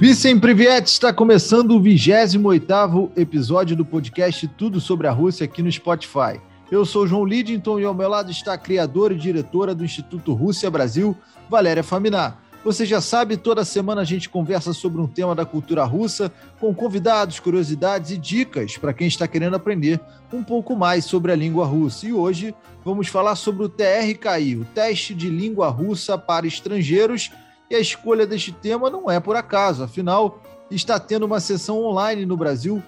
Vicem Privet está começando o 28º episódio do podcast Tudo sobre a Rússia aqui no Spotify. Eu sou João Lidington e ao meu lado está a criadora e diretora do Instituto Rússia Brasil, Valéria Faminar. Você já sabe, toda semana a gente conversa sobre um tema da cultura russa, com convidados, curiosidades e dicas para quem está querendo aprender um pouco mais sobre a língua russa. E hoje vamos falar sobre o TRKI, o Teste de Língua Russa para Estrangeiros, e a escolha deste tema não é por acaso, afinal, está tendo uma sessão online no Brasil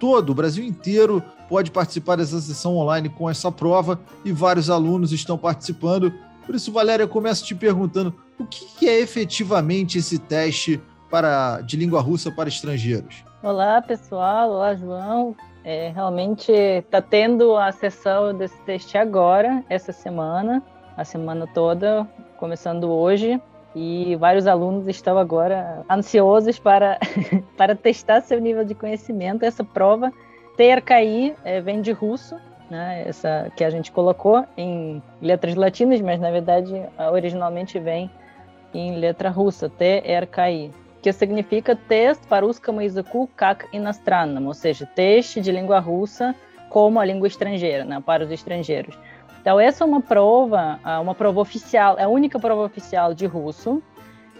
todo, o Brasil inteiro pode participar dessa sessão online com essa prova e vários alunos estão participando. Por isso, Valéria, eu começo te perguntando o que é efetivamente esse teste para, de língua russa para estrangeiros? Olá, pessoal. Olá, João. É, realmente está tendo a sessão desse teste agora, essa semana, a semana toda, começando hoje e vários alunos estão agora ansiosos para, para testar seu nível de conhecimento. Essa prova TRKI é, vem de russo, né, essa que a gente colocou em letras latinas, mas na verdade originalmente vem em letra russa, TRKI, que significa teste para os Izaku Kak Inastranam, ou seja, teste de língua russa como a língua estrangeira, né, para os estrangeiros. Então, essa é uma prova, uma prova oficial, é a única prova oficial de russo.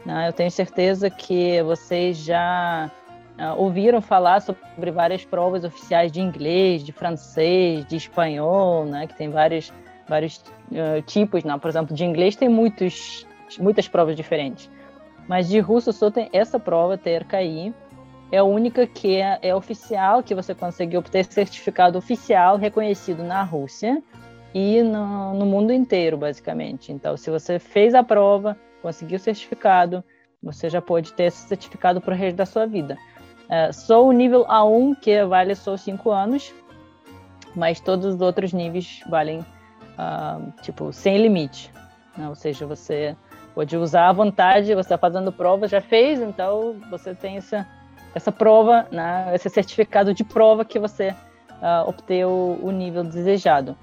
Né? Eu tenho certeza que vocês já uh, ouviram falar sobre várias provas oficiais de inglês, de francês, de espanhol, né? que tem vários, vários uh, tipos. Né? Por exemplo, de inglês tem muitos, muitas provas diferentes. Mas de russo só tem essa prova, TRKI, é a única que é, é oficial, que você consegue obter certificado oficial reconhecido na Rússia e no, no mundo inteiro, basicamente. Então, se você fez a prova, conseguiu o certificado, você já pode ter esse certificado para o resto da sua vida. É, só o nível A1, que vale só 5 anos, mas todos os outros níveis valem, uh, tipo, sem limite. Né? Ou seja, você pode usar à vontade, você está fazendo prova, já fez, então você tem essa, essa prova, né? esse certificado de prova que você uh, obteve o nível desejado.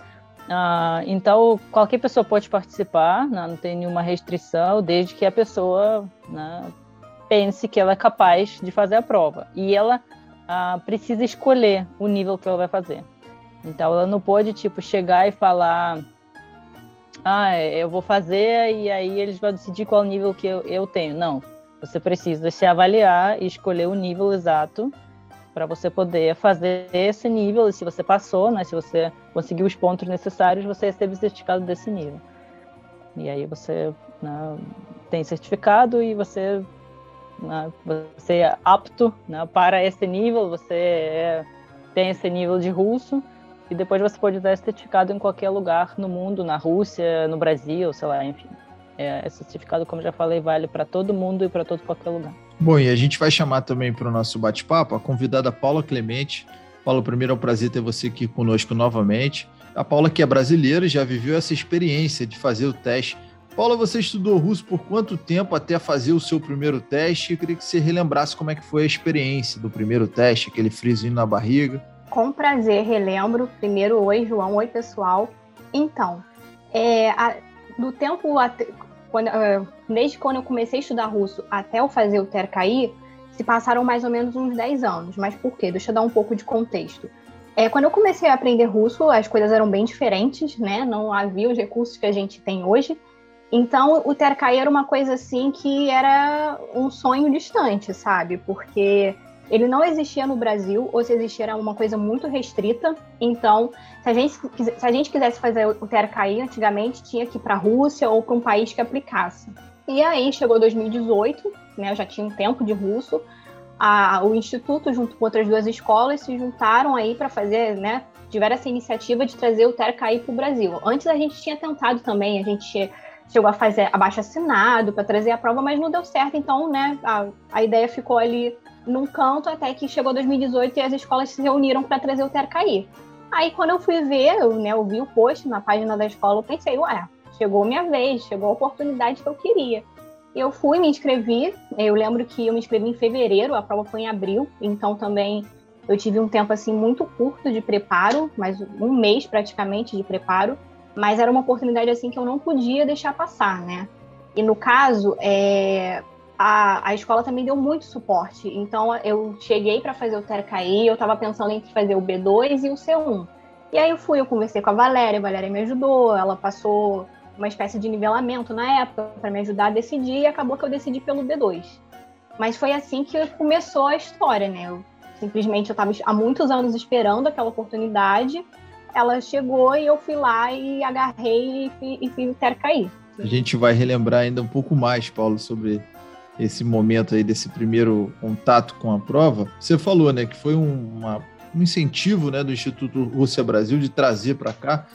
Ah, então, qualquer pessoa pode participar, né? não tem nenhuma restrição, desde que a pessoa né, pense que ela é capaz de fazer a prova. E ela ah, precisa escolher o nível que ela vai fazer. Então, ela não pode, tipo, chegar e falar ah, eu vou fazer e aí eles vão decidir qual nível que eu, eu tenho. Não, você precisa se avaliar e escolher o nível exato para você poder fazer esse nível. E se você passou, né, se você conseguiu os pontos necessários, você recebe o certificado desse nível. E aí você né, tem certificado e você, né, você é apto né, para esse nível, você é, tem esse nível de russo. E depois você pode usar esse certificado em qualquer lugar no mundo, na Rússia, no Brasil, sei lá, enfim. É, esse certificado, como já falei, vale para todo mundo e para todo qualquer lugar. Bom, e a gente vai chamar também para o nosso bate-papo a convidada Paula Clemente. Paula, primeiro é um prazer ter você aqui conosco novamente. A Paula, que é brasileira, já viveu essa experiência de fazer o teste. Paula, você estudou russo por quanto tempo até fazer o seu primeiro teste? Eu queria que você relembrasse como é que foi a experiência do primeiro teste, aquele friozinho na barriga. Com prazer, relembro. Primeiro, oi, João. Oi, pessoal. Então, é, a, do tempo quando, uh, desde quando eu comecei a estudar russo até eu fazer o TERCAI, se passaram mais ou menos uns 10 anos. Mas por quê? Deixa eu dar um pouco de contexto. É, quando eu comecei a aprender russo, as coisas eram bem diferentes, né? Não havia os recursos que a gente tem hoje. Então, o TERCAI era uma coisa assim que era um sonho distante, sabe? Porque ele não existia no Brasil, ou se existia era uma coisa muito restrita. Então, se a gente, se a gente quisesse fazer o TRKI antigamente, tinha que ir para a Rússia ou para um país que aplicasse. E aí chegou 2018, né, eu já tinha um tempo de russo, a, o Instituto, junto com outras duas escolas, se juntaram aí para fazer, né, tiveram essa iniciativa de trazer o TERCAI para o Brasil. Antes a gente tinha tentado também, a gente chegou a fazer abaixo assinado para trazer a prova, mas não deu certo, então, né, a, a ideia ficou ali num canto até que chegou 2018 e as escolas se reuniram para trazer o TERCAI. Aí quando eu fui ver, eu, né, eu vi o post na página da escola, eu pensei, ué, chegou minha vez, chegou a oportunidade que eu queria. Eu fui, me inscrevi, eu lembro que eu me inscrevi em fevereiro, a prova foi em abril, então também eu tive um tempo assim muito curto de preparo, mais um mês praticamente de preparo, mas era uma oportunidade assim que eu não podia deixar passar, né? E no caso, é, a, a escola também deu muito suporte. Então, eu cheguei para fazer o TERCAI, eu estava pensando entre fazer o B2 e o C1. E aí eu fui, eu conversei com a Valéria, a Valéria me ajudou, ela passou uma espécie de nivelamento na época para me ajudar a decidir e acabou que eu decidi pelo B2. Mas foi assim que começou a história, né? Eu, simplesmente eu estava há muitos anos esperando aquela oportunidade, ela chegou e eu fui lá e agarrei e, e fiz o TERCAI. A gente vai relembrar ainda um pouco mais, Paulo, sobre esse momento aí desse primeiro contato com a prova. Você falou, né, que foi um, uma, um incentivo, né, do Instituto Rússia Brasil de trazer para cá.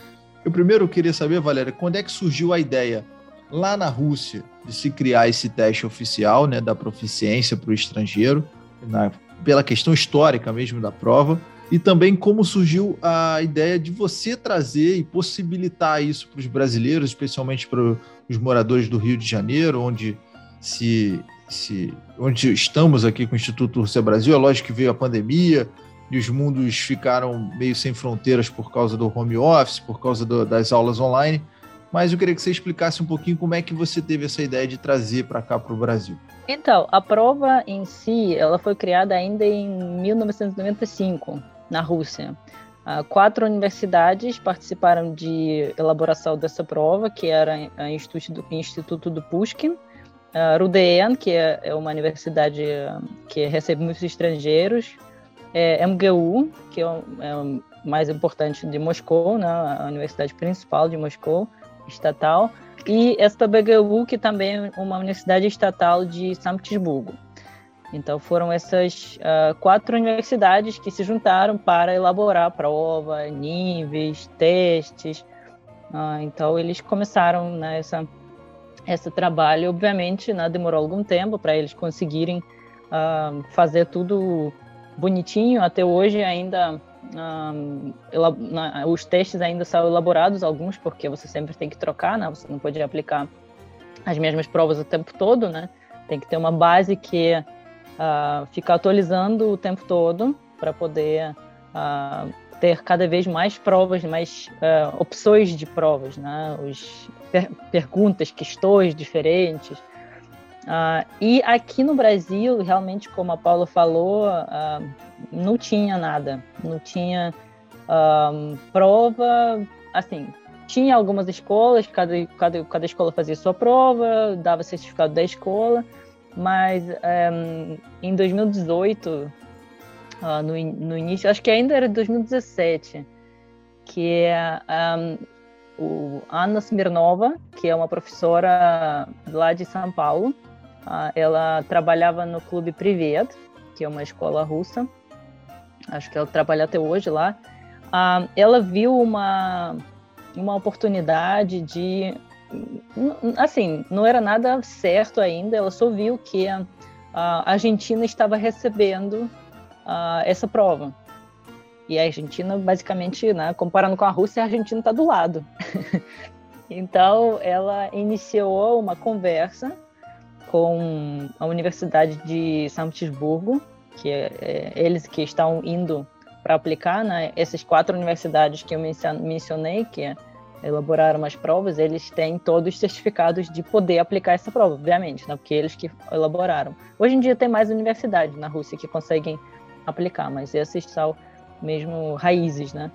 Eu primeiro queria saber, Valéria, quando é que surgiu a ideia lá na Rússia de se criar esse teste oficial, né, da proficiência para o estrangeiro, na, pela questão histórica mesmo da prova, e também como surgiu a ideia de você trazer e possibilitar isso para os brasileiros, especialmente para os moradores do Rio de Janeiro, onde se, se onde estamos aqui com o Instituto Rússia Brasil. É lógico que veio a pandemia e os mundos ficaram meio sem fronteiras por causa do home office, por causa do, das aulas online. Mas eu queria que você explicasse um pouquinho como é que você teve essa ideia de trazer para cá para o Brasil. Então, a prova em si, ela foi criada ainda em 1995 na Rússia. Uh, quatro universidades participaram de elaboração dessa prova, que era o Instituto, Instituto do Pushkin, uh, Rudeen, que é, é, uma universidade que recebe muitos estrangeiros, é, MGU, que é, o, é mais importante de Moscou, né, a universidade principal de Moscou, estatal, e SPBGU, que também é uma universidade estatal de São Petersburgo. Então foram essas uh, quatro universidades que se juntaram para elaborar prova, níveis, testes. Uh, então eles começaram né, esse trabalho. Obviamente, né, demorou algum tempo para eles conseguirem uh, fazer tudo bonitinho. Até hoje ainda os testes ainda são elaborados alguns porque você sempre tem que trocar, né? Você não pode aplicar as mesmas provas o tempo todo, né? Tem que ter uma base que uh, ficar atualizando o tempo todo para poder uh, ter cada vez mais provas, mais uh, opções de provas, né? Os per perguntas, questões diferentes. e aqui no Brasil, realmente, como a Paula falou, não tinha nada, não tinha prova, assim, tinha algumas escolas, cada, cada, cada escola fazia sua prova, dava certificado da escola, mas um, ehm, em 2018, uh, no, no início, acho que ainda era 2017, que um, ehm, o Anna Smirnova, que é uma professora lá de São Paulo, uh, ela trabalhava no Clube Privet, que é uma escola russa, acho que ela trabalha até hoje lá. Uh, ela viu uma, uma oportunidade de assim, não era nada certo ainda, ela só viu que a, a Argentina estava recebendo uh, essa prova. E a Argentina, basicamente, né, comparando com a Rússia, a Argentina está do lado. então, ela iniciou uma conversa com a Universidade de São Petersburgo, que é, é, eles que estão indo para aplicar, né, essas quatro universidades que eu mencionei, que é elaboraram as provas, eles têm todos os certificados de poder aplicar essa prova, obviamente, né? porque eles que elaboraram. Hoje em dia tem mais universidades na Rússia que conseguem aplicar, mas essas são mesmo raízes, né?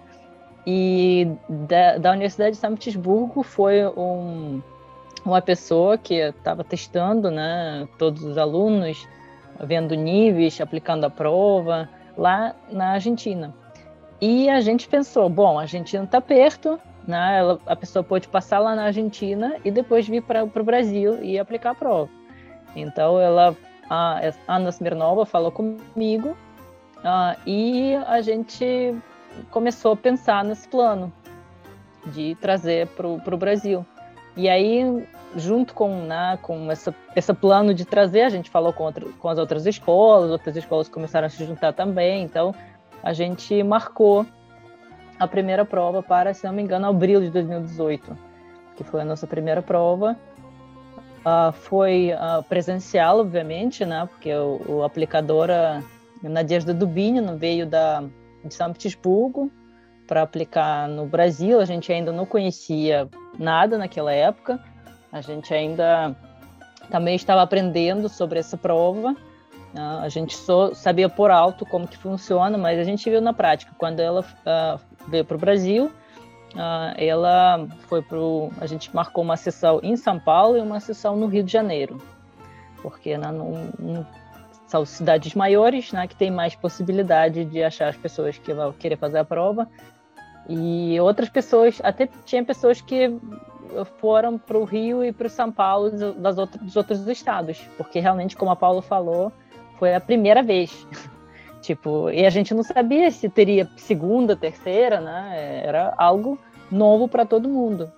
E da, da Universidade de São Petersburgo foi um, uma pessoa que estava testando, né, todos os alunos, vendo níveis, aplicando a prova lá na Argentina. E a gente pensou, bom, a Argentina está perto, né? Ela, a pessoa pode passar lá na Argentina e depois vir para o Brasil e aplicar a prova. Então, ela, a Ana Smirnova falou comigo uh, e a gente começou a pensar nesse plano de trazer para o Brasil. E aí, junto com, né, com essa, esse plano de trazer, a gente falou com, outra, com as outras escolas, outras escolas começaram a se juntar também, então a gente marcou a primeira prova para, se não me engano, abril de 2018, que foi a nossa primeira prova. Uh, foi uh, presencial, obviamente, né? Porque o, o aplicadora Nadezhda Dubinina veio da, de São Petersburgo para aplicar no Brasil. A gente ainda não conhecia nada naquela época. A gente ainda também estava aprendendo sobre essa prova. Uh, a gente só sabia por alto como que funciona, mas a gente viu na prática. Quando ela uh, veio para o Brasil, uh, ela foi para a gente marcou uma sessão em São Paulo e uma sessão no Rio de Janeiro, porque né, são cidades maiores, né, que tem mais possibilidade de achar as pessoas que vão querer fazer a prova. E outras pessoas, até tinha pessoas que foram para o Rio e para o São Paulo das outras, dos outros estados, porque realmente, como a Paula falou, foi a primeira vez. tipo, e a gente não sabia se teria segunda, terceira, né? Era algo novo para todo mundo.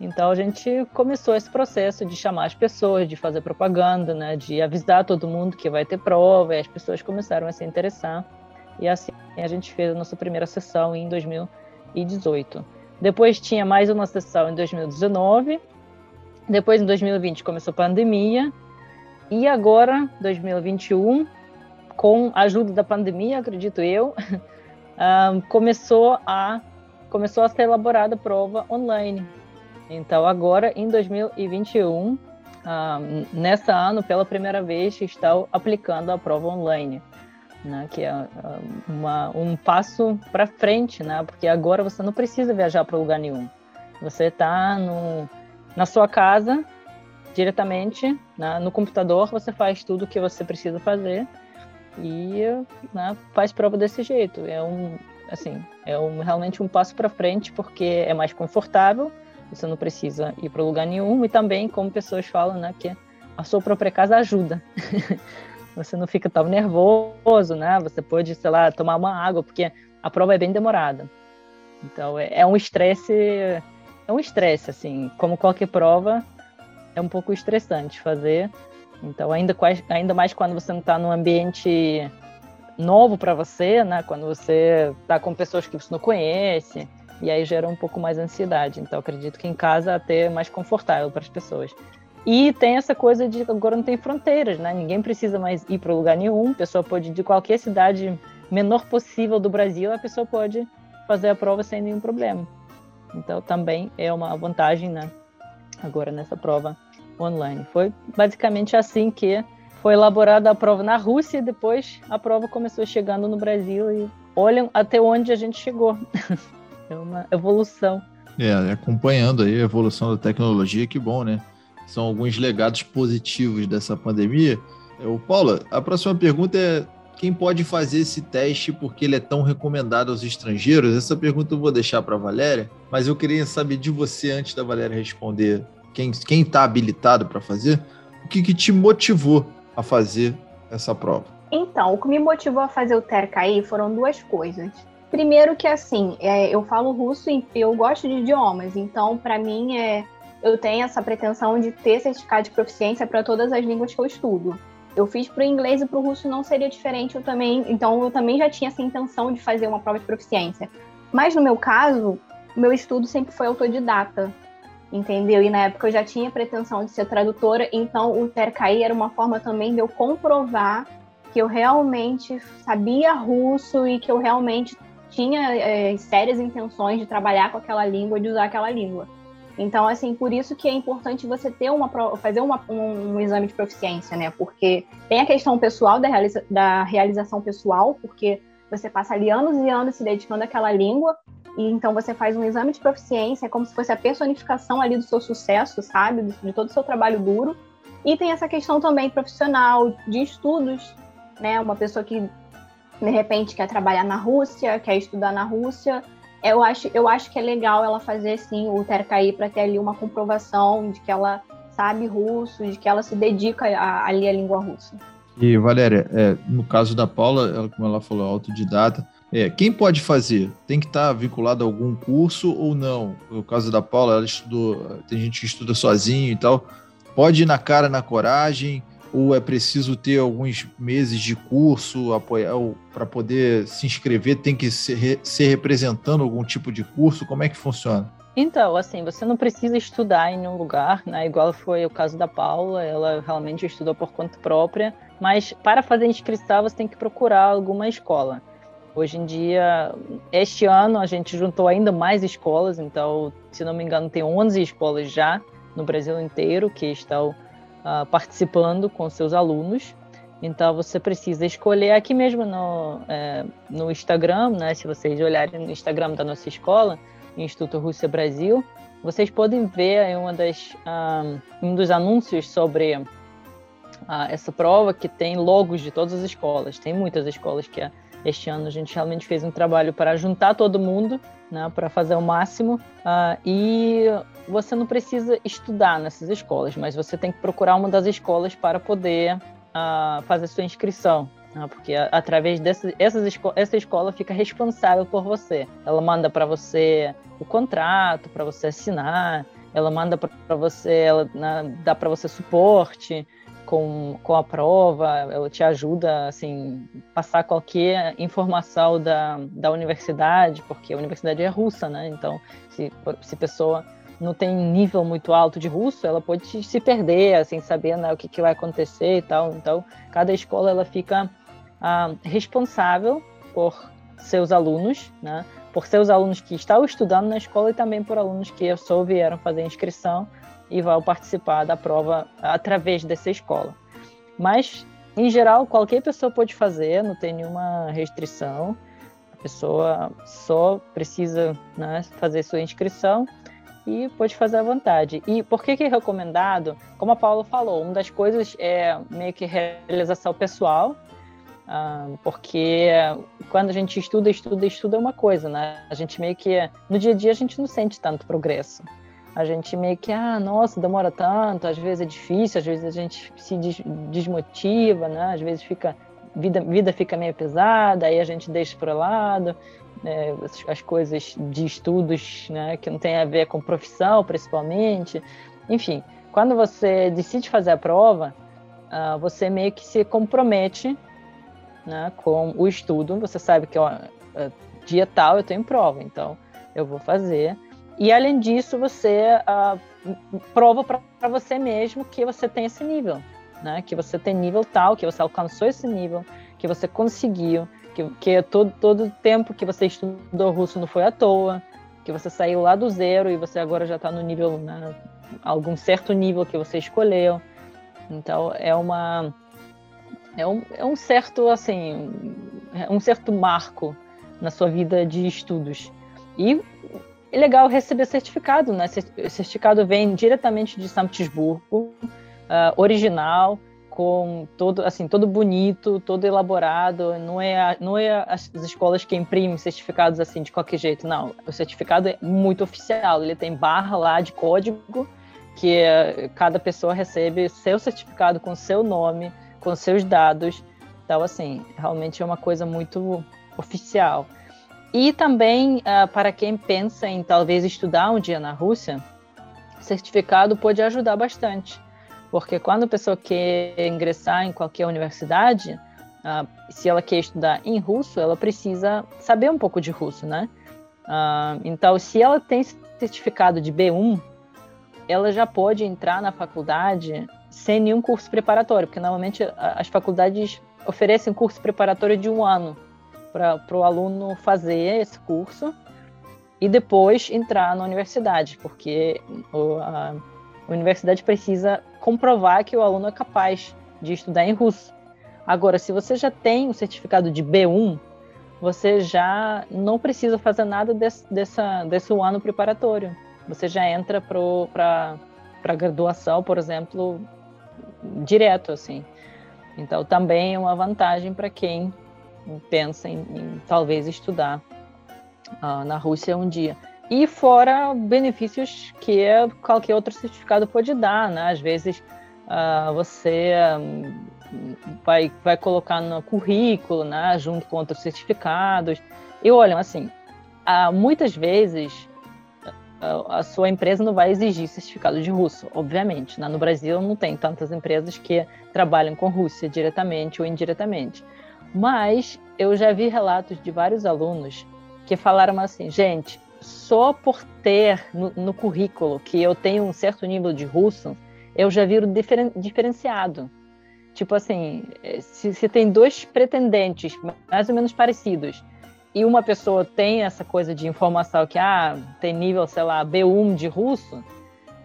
Então a gente começou esse processo de chamar as pessoas, de fazer propaganda, né, de avisar todo mundo que vai ter prova, e as pessoas começaram a se interessar. E assim a gente fez a nossa primeira sessão em 2018. Depois tinha mais uma sessão em 2019. Depois, em 2020, começou a pandemia. E agora, 2021, com a ajuda da pandemia, acredito eu, começou a começou a ser elaborada a prova online. Então, agora, em 2021, nessa ano, pela primeira vez, está aplicando a prova online né, que é uma, um passo para frente, né, porque agora você não precisa viajar para lugar nenhum. Você está na sua casa, diretamente, né, no computador, você faz tudo o que você precisa fazer e né, faz prova desse jeito. É um, assim, é um, realmente um passo para frente porque é mais confortável, você não precisa ir para lugar nenhum e também, como pessoas falam, né, que a sua própria casa ajuda. você não fica tão nervoso, né? Você pode, sei lá, tomar uma água, porque a prova é bem demorada. Então, é, é um estresse, é um estresse, assim, como qualquer prova, é um pouco estressante fazer. Então, ainda, ainda mais quando você não está num ambiente novo para você, né? Quando você está com pessoas que você não conhece, e aí gera um pouco mais ansiedade. Então, acredito que em casa até é mais confortável para as pessoas. E tem essa coisa de agora não tem fronteiras, né? Ninguém precisa mais ir para lugar nenhum. A pessoa pode ir de qualquer cidade menor possível do Brasil, a pessoa pode fazer a prova sem nenhum problema. Então também é uma vantagem, né? Agora nessa prova online. Foi basicamente assim que foi elaborada a prova na Rússia e depois a prova começou chegando no Brasil e olham até onde a gente chegou. é uma evolução. É, acompanhando aí a evolução da tecnologia, que bom, né? são alguns legados positivos dessa pandemia. O Paula, a próxima pergunta é quem pode fazer esse teste porque ele é tão recomendado aos estrangeiros? Essa pergunta eu vou deixar para a Valéria, mas eu queria saber de você antes da Valéria responder. Quem está habilitado para fazer? O que, que te motivou a fazer essa prova? Então, o que me motivou a fazer o TERCAI foram duas coisas. Primeiro que assim, é, eu falo russo e eu gosto de idiomas, então para mim é eu tenho essa pretensão de ter certificado de proficiência para todas as línguas que eu estudo. Eu fiz para o inglês e para o russo não seria diferente, eu também, então eu também já tinha essa intenção de fazer uma prova de proficiência. Mas no meu caso, meu estudo sempre foi autodidata, entendeu? E na época eu já tinha pretensão de ser tradutora, então o Tercaí era uma forma também de eu comprovar que eu realmente sabia russo e que eu realmente tinha é, sérias intenções de trabalhar com aquela língua, de usar aquela língua. Então, assim, por isso que é importante você ter uma fazer uma, um, um, exame de proficiência, né? Porque tem a questão pessoal da, realiza, da realização pessoal, porque você passa ali anos e anos se dedicando àquela língua, e então você faz um exame de proficiência, é como se fosse a personificação ali do seu sucesso, sabe? De, todo o seu trabalho duro. E tem essa questão também profissional, de estudos, né? Uma pessoa que de repente quer trabalhar na Rússia, quer estudar na Rússia, eu acho, eu acho que é legal ela fazer sim o Tercaí para ter ali uma comprovação de que ela sabe russo, de que ela se dedica ali à língua russa. E Valéria, é, no caso da Paula, ela, como ela falou, autodidata, é, quem pode fazer? Tem que estar vinculado a algum curso ou não? No caso da Paula, ela estudou, tem gente que estuda sozinho e tal. Pode ir na cara, na coragem, ou é preciso ter alguns meses de curso para poder se inscrever? Tem que ser, ser representando algum tipo de curso? Como é que funciona? Então, assim, você não precisa estudar em um lugar, né? Igual foi o caso da Paula, ela realmente estudou por conta própria, mas para fazer inscrição você tem que procurar alguma escola. Hoje em dia, este ano a gente juntou ainda mais escolas, então, se não me engano, tem 11 escolas já no Brasil inteiro que estão uh, participando com seus alunos. Então você precisa escolher aqui mesmo no, é, no Instagram, né? Se vocês olharem no Instagram da nossa escola, Instituto Rússia Brasil, vocês podem ver uma das, um, um dos anúncios sobre uh, essa prova que tem logos de todas as escolas. Tem muitas escolas que este ano a gente realmente fez um trabalho para juntar todo mundo, né, para fazer o máximo. Uh, e você não precisa estudar nessas escolas, mas você tem que procurar uma das escolas para poder a fazer sua inscrição. Né? Porque através dessas essas esco essa escola fica responsável por você. Ela manda para você o contrato para você assinar, ela manda para você, ela né, dá para você suporte com, com a prova, ela te ajuda assim passar qualquer informação da, da universidade, porque a universidade é russa, né? Então, se se pessoa não tem nível muito alto de russo, ela pode se perder, assim, saber né, o que, que vai acontecer e tal. Então, cada escola ela fica ah, responsável por seus alunos, né, por seus alunos que estão estudando na escola e também por alunos que só vieram fazer inscrição e vão participar da prova através dessa escola. Mas, em geral, qualquer pessoa pode fazer, não tem nenhuma restrição. A pessoa só precisa né, fazer sua inscrição e pode fazer à vontade. E por que, que é recomendado? Como a Paula falou, uma das coisas é meio que realização pessoal, uh, porque quando a gente estuda, estuda, estuda é uma coisa, né? A gente meio que, no dia a dia, a gente não sente tanto progresso. A gente meio que, ah, nossa, demora tanto, às vezes é difícil, às vezes a gente se desmotiva, né? Às vezes fica, vida, vida fica meio pesada, aí a gente deixa para lado né, as coisas de estudos né, que não tem a ver com profissão, principalmente. Enfim, quando você decide fazer a prova, uh, você meio que se compromete né, com o estudo. Você sabe que ó, é, dia tal eu tenho prova, então eu vou fazer. E além disso, você uh, prova para você mesmo que você tem esse nível, né? Que você tem nível tal, que você alcançou esse nível, que você conseguiu, que, que todo, todo tempo que você estudou russo não foi à toa, que você saiu lá do zero e você agora já está no nível, né, algum certo nível que você escolheu. Então é uma é um, é um certo assim um certo marco na sua vida de estudos e é legal receber certificado, né? Certificado vem diretamente de São Petersburgo, uh, original com todo assim todo bonito, todo elaborado. Não é não é as escolas que imprimem certificados assim de qualquer jeito, não. O certificado é muito oficial. Ele tem barra lá de código que é, cada pessoa recebe seu certificado com seu nome, com seus dados. Então assim realmente é uma coisa muito oficial. E também uh, para quem pensa em talvez estudar um dia na Rússia, certificado pode ajudar bastante porque quando a pessoa quer ingressar em qualquer universidade, uh, se ela quer estudar em russo, ela precisa saber um pouco de russo, né? Uh, então, se ela tem certificado de B1, ela já pode entrar na faculdade sem nenhum curso preparatório, porque normalmente as faculdades oferecem curso preparatório de um ano para o aluno fazer esse curso e depois entrar na universidade, porque a universidade precisa comprovar que o aluno é capaz de estudar em russo. Agora, se você já tem o certificado de B1, você já não precisa fazer nada desse, dessa, desse ano preparatório. Você já entra para a graduação, por exemplo, direto, assim. Então, também é uma vantagem para quem pensa em, em, talvez estudar uh, na Rússia um dia. E fora benefícios que qualquer outro certificado pode dar, né? Às vezes uh, você um, vai, vai colocar no currículo, né? Junto com outros certificados. E olha, assim, uh, muitas vezes uh, a sua empresa não vai exigir certificado de russo, obviamente. Né? No Brasil não tem tantas empresas que trabalham com Rússia diretamente ou indiretamente. Mas eu já vi relatos de vários alunos que falaram assim, gente, só por ter no, no, currículo que eu tenho um certo nível de russo, eu já viro diferen, diferenciado. Tipo assim, se, se, tem dois pretendentes mais ou menos parecidos e uma pessoa tem essa coisa de informação que ah, tem nível, sei lá, B1 de russo,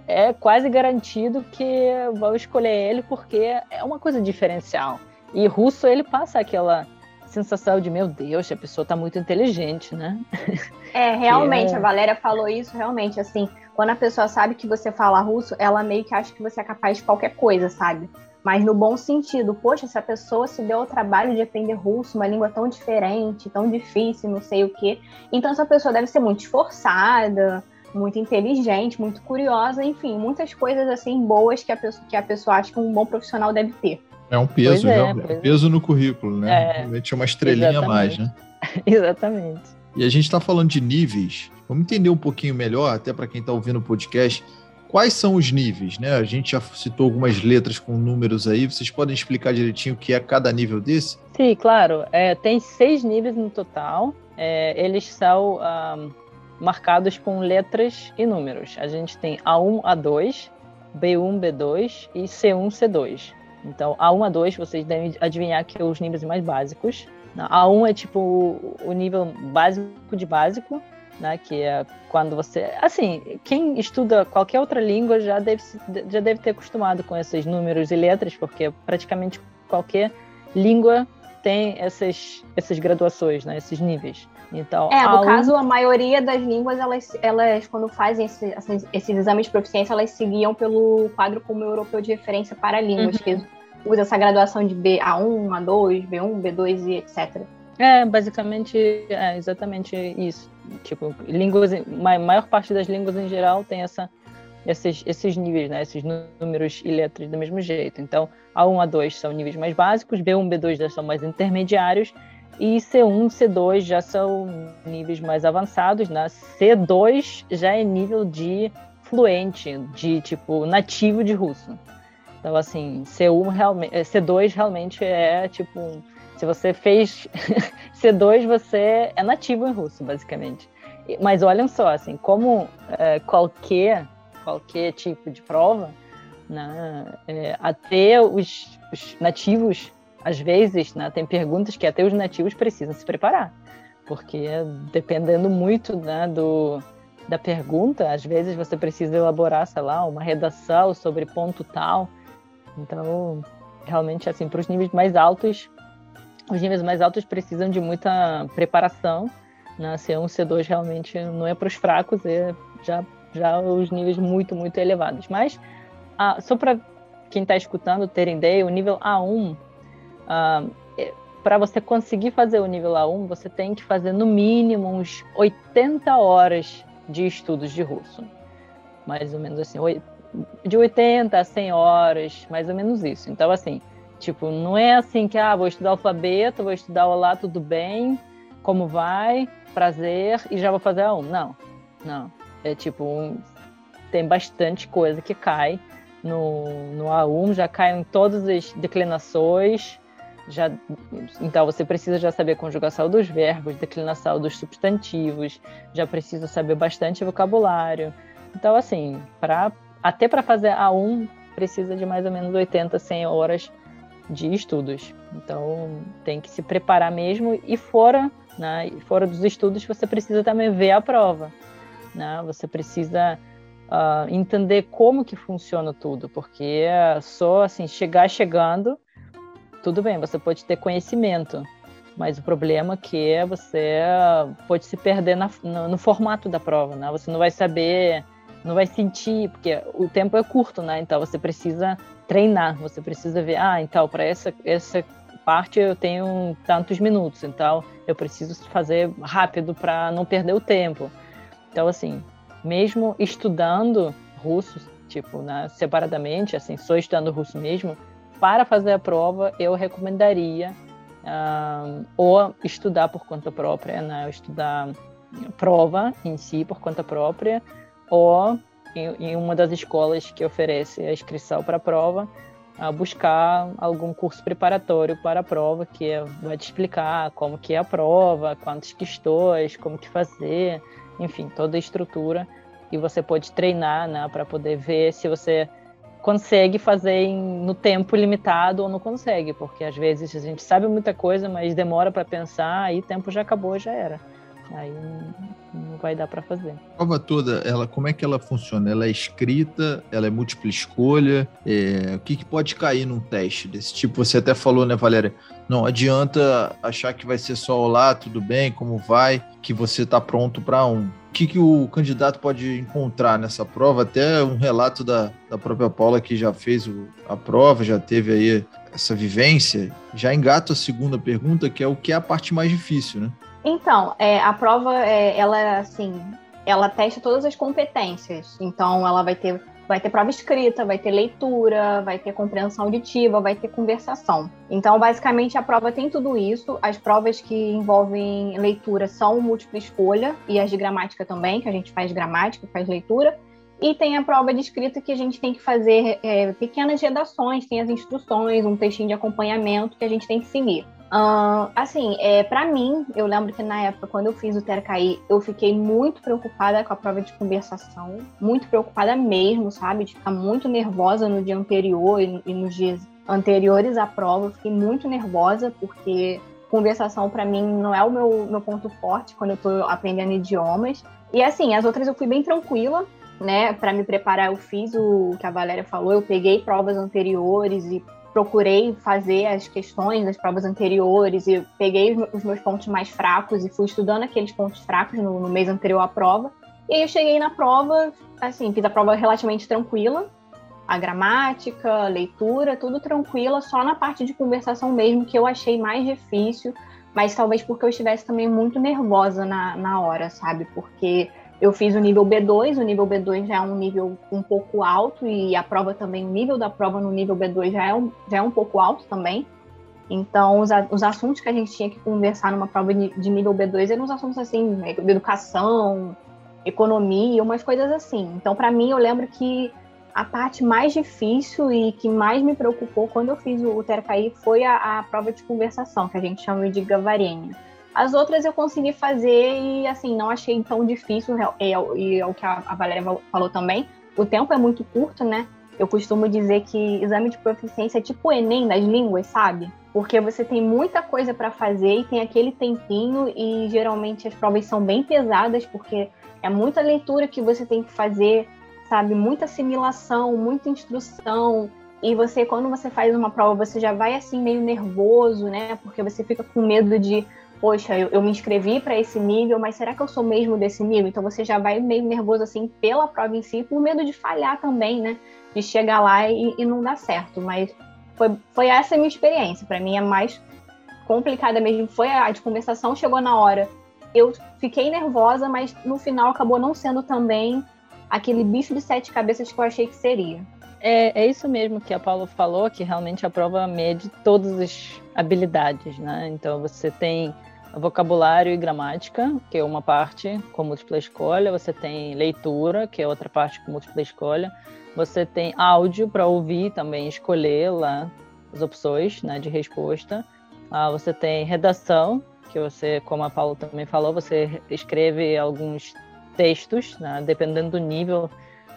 é quase garantido que vão escolher ele porque é uma coisa diferencial. E russo ele passa aquela sensação de meu Deus, a pessoa está muito inteligente, né? É, realmente, é... a Valéria falou isso, realmente, assim, quando a pessoa sabe que você fala russo, ela meio que acha que você é capaz de qualquer coisa, sabe? Mas no bom sentido, poxa, se a pessoa se deu o trabalho de aprender russo, uma língua tão diferente, tão difícil, não sei o quê, então essa pessoa deve ser muito esforçada, muito inteligente, muito curiosa, enfim, muitas coisas assim boas que a pessoa, que a pessoa acha que um bom profissional deve ter. É um peso, é, já, é, peso no currículo, né? É, Realmente é uma estrelinha exatamente. a mais, né? exatamente. E a gente está falando de níveis. Vamos entender um pouquinho melhor, até para quem está ouvindo o podcast, quais são os níveis, né? A gente já citou algumas letras com números aí. Vocês podem explicar direitinho o que é cada nível desse? Sim, claro. É, tem seis níveis no total. É, eles são um, marcados com letras e números. A gente tem A1, A2, B1, B2 e C1, C2. Então, A1 a 2, vocês devem adivinhar que é os níveis mais básicos. A1 é tipo o nível básico de básico, né? Que é quando você. Assim, quem estuda qualquer outra língua já deve, já deve ter acostumado com esses números e letras, porque praticamente qualquer língua tem essas, essas graduações, né? Esses níveis. Então, é, no caso, a maioria das línguas, elas, elas quando fazem esse, esses, esses exames de proficiência, elas seguiam pelo quadro como europeu de referência para línguas, uhum. que usa essa graduação de B, A1, A2, B1, B2 e etc. É, basicamente, é exatamente isso. Tipo, línguas, a maior parte das línguas em geral tem essa, esses, esses níveis, né? Esses números e letras do mesmo jeito. Então, A1, A2 são níveis mais básicos, B1, B2 já são mais intermediários, e C1, C2 já são níveis mais avançados, né? C2 já é nível de fluente, de tipo nativo de russo. Então, assim, C1 realmente, C2 realmente é tipo, se você fez C2, você é nativo em russo, basicamente. Mas olhem só, assim, como é, qualquer qualquer tipo de prova, né, é, até os, os nativos às vezes, né, tem perguntas que até os nativos precisam se preparar, porque dependendo muito né, do, da pergunta, às vezes você precisa elaborar, sei lá, uma redação sobre ponto tal. Então, realmente, assim, para os níveis mais altos, os níveis mais altos precisam de muita preparação. Né? C1, C2 realmente não é para os fracos, é já, já os níveis muito, muito elevados. Mas, ah, só para quem está escutando ter ideia, o nível A1 Uh, para você conseguir fazer o nível A1, você tem que fazer no mínimo uns 80 horas de estudos de russo. Mais ou menos assim, de 80 a 100 horas, mais ou menos isso. Então, assim, tipo, não é assim que, ah, vou estudar alfabeto, vou estudar olá, tudo bem, como vai, prazer, e já vou fazer A1. Não, não. É tipo, um, tem bastante coisa que cai no, no A1, já caem todas as declinações, já, então você precisa já saber conjugação dos verbos, declinação dos substantivos, já precisa saber bastante vocabulário. Então, assim, para até para fazer A1 precisa de mais ou menos 80, 100 horas de estudos. Então, tem que se preparar mesmo e fora, né, fora dos estudos você precisa também ver a prova, né? Você precisa uh, entender como que funciona tudo, porque só assim chegar chegando tudo bem, você pode ter conhecimento, mas o problema é que você pode se perder na, no, no, formato da prova, né? Você não vai saber, não vai sentir, porque o tempo é curto, né? Então você precisa treinar, você precisa ver, ah, então para essa essa parte eu tenho tantos minutos, então eu preciso fazer rápido para não perder o tempo. Então assim, mesmo estudando russo, tipo, né, separadamente, assim, só estudando russo mesmo, para fazer a prova, eu recomendaria uh, ou estudar por conta própria, né? estudar prova em si por conta própria, ou em, em uma das escolas que oferece a inscrição para a prova, uh, buscar algum curso preparatório para a prova que vai te explicar como que é a prova, quantas questões, como que fazer, enfim, toda a estrutura e você pode treinar, né, para poder ver se você consegue fazer em, no tempo limitado ou não consegue, porque às vezes a gente sabe muita coisa, mas demora para pensar e tempo já acabou, já era. Aí não vai dar para fazer. A prova toda, ela, como é que ela funciona? Ela é escrita, ela é múltipla escolha, é, o que, que pode cair num teste desse tipo? Você até falou, né, Valéria? Não adianta achar que vai ser só olá, tudo bem, como vai, que você está pronto para um. O que, que o candidato pode encontrar nessa prova? Até um relato da, da própria Paula, que já fez o, a prova, já teve aí essa vivência. Já engato a segunda pergunta, que é o que é a parte mais difícil, né? Então, é, a prova, é, ela, assim, ela testa todas as competências. Então, ela vai ter, vai ter prova escrita, vai ter leitura, vai ter compreensão auditiva, vai ter conversação. Então, basicamente, a prova tem tudo isso. As provas que envolvem leitura são múltipla escolha e as de gramática também, que a gente faz gramática, faz leitura. E tem a prova de escrita que a gente tem que fazer é, pequenas redações, tem as instruções, um textinho de acompanhamento que a gente tem que seguir. Uh, assim, é, para mim, eu lembro que na época, quando eu fiz o TERCAI, eu fiquei muito preocupada com a prova de conversação, muito preocupada mesmo, sabe? De ficar muito nervosa no dia anterior e, e nos dias anteriores à prova. Eu fiquei muito nervosa, porque conversação para mim não é o meu, meu ponto forte quando eu tô aprendendo idiomas. E assim, as outras eu fui bem tranquila, né? Para me preparar, eu fiz o que a Valéria falou, eu peguei provas anteriores e procurei fazer as questões das provas anteriores e peguei os meus pontos mais fracos e fui estudando aqueles pontos fracos no, no mês anterior à prova. E aí eu cheguei na prova, assim, fiz a prova relativamente tranquila, a gramática, a leitura, tudo tranquila, só na parte de conversação mesmo que eu achei mais difícil, mas talvez porque eu estivesse também muito nervosa na, na hora, sabe? Porque eu fiz o nível B2, o nível B2 já é um nível um pouco alto e a prova também, o nível da prova no nível B2 já é um, já é um pouco alto também. Então, os, os assuntos que a gente tinha que conversar numa prova de, nível B2 eram uns assuntos assim, né, de educação, economia, umas coisas assim. Então, para mim, eu lembro que a parte mais difícil e que mais me preocupou quando eu fiz o, TERCAI foi a, a prova de conversação, que a gente chama de Gavarenha as outras eu consegui fazer e, assim, não achei tão difícil, e é, o que a Valéria falou também, o tempo é muito curto, né? Eu costumo dizer que exame de proficiência é tipo o Enem das línguas, sabe? Porque você tem muita coisa para fazer e tem aquele tempinho e geralmente as provas são bem pesadas porque é muita leitura que você tem que fazer, sabe? Muita assimilação, muita instrução. E você, quando você faz uma prova, você já vai assim meio nervoso, né? Porque você fica com medo de poxa, eu, eu me inscrevi para esse nível, mas será que eu sou mesmo desse nível? Então você já vai meio nervoso assim pela prova em si, por medo de falhar também, né? De chegar lá e, e não dar certo. Mas foi, foi essa a minha experiência. Para mim, é mais complicada mesmo foi a de conversação, chegou na hora. Eu fiquei nervosa, mas no final acabou não sendo também aquele bicho de sete cabeças que eu achei que seria. É, é isso mesmo que a Paula falou, que realmente a prova mede todas as habilidades, né? Então você tem vocabulário e gramática, que é uma parte com múltipla escolha, você tem leitura, que é outra parte com múltipla escolha, você tem áudio para ouvir também, escolher lá as opções né, de resposta, ah, você tem redação, que você, como a Paula também falou, você escreve alguns textos, né, dependendo do nível,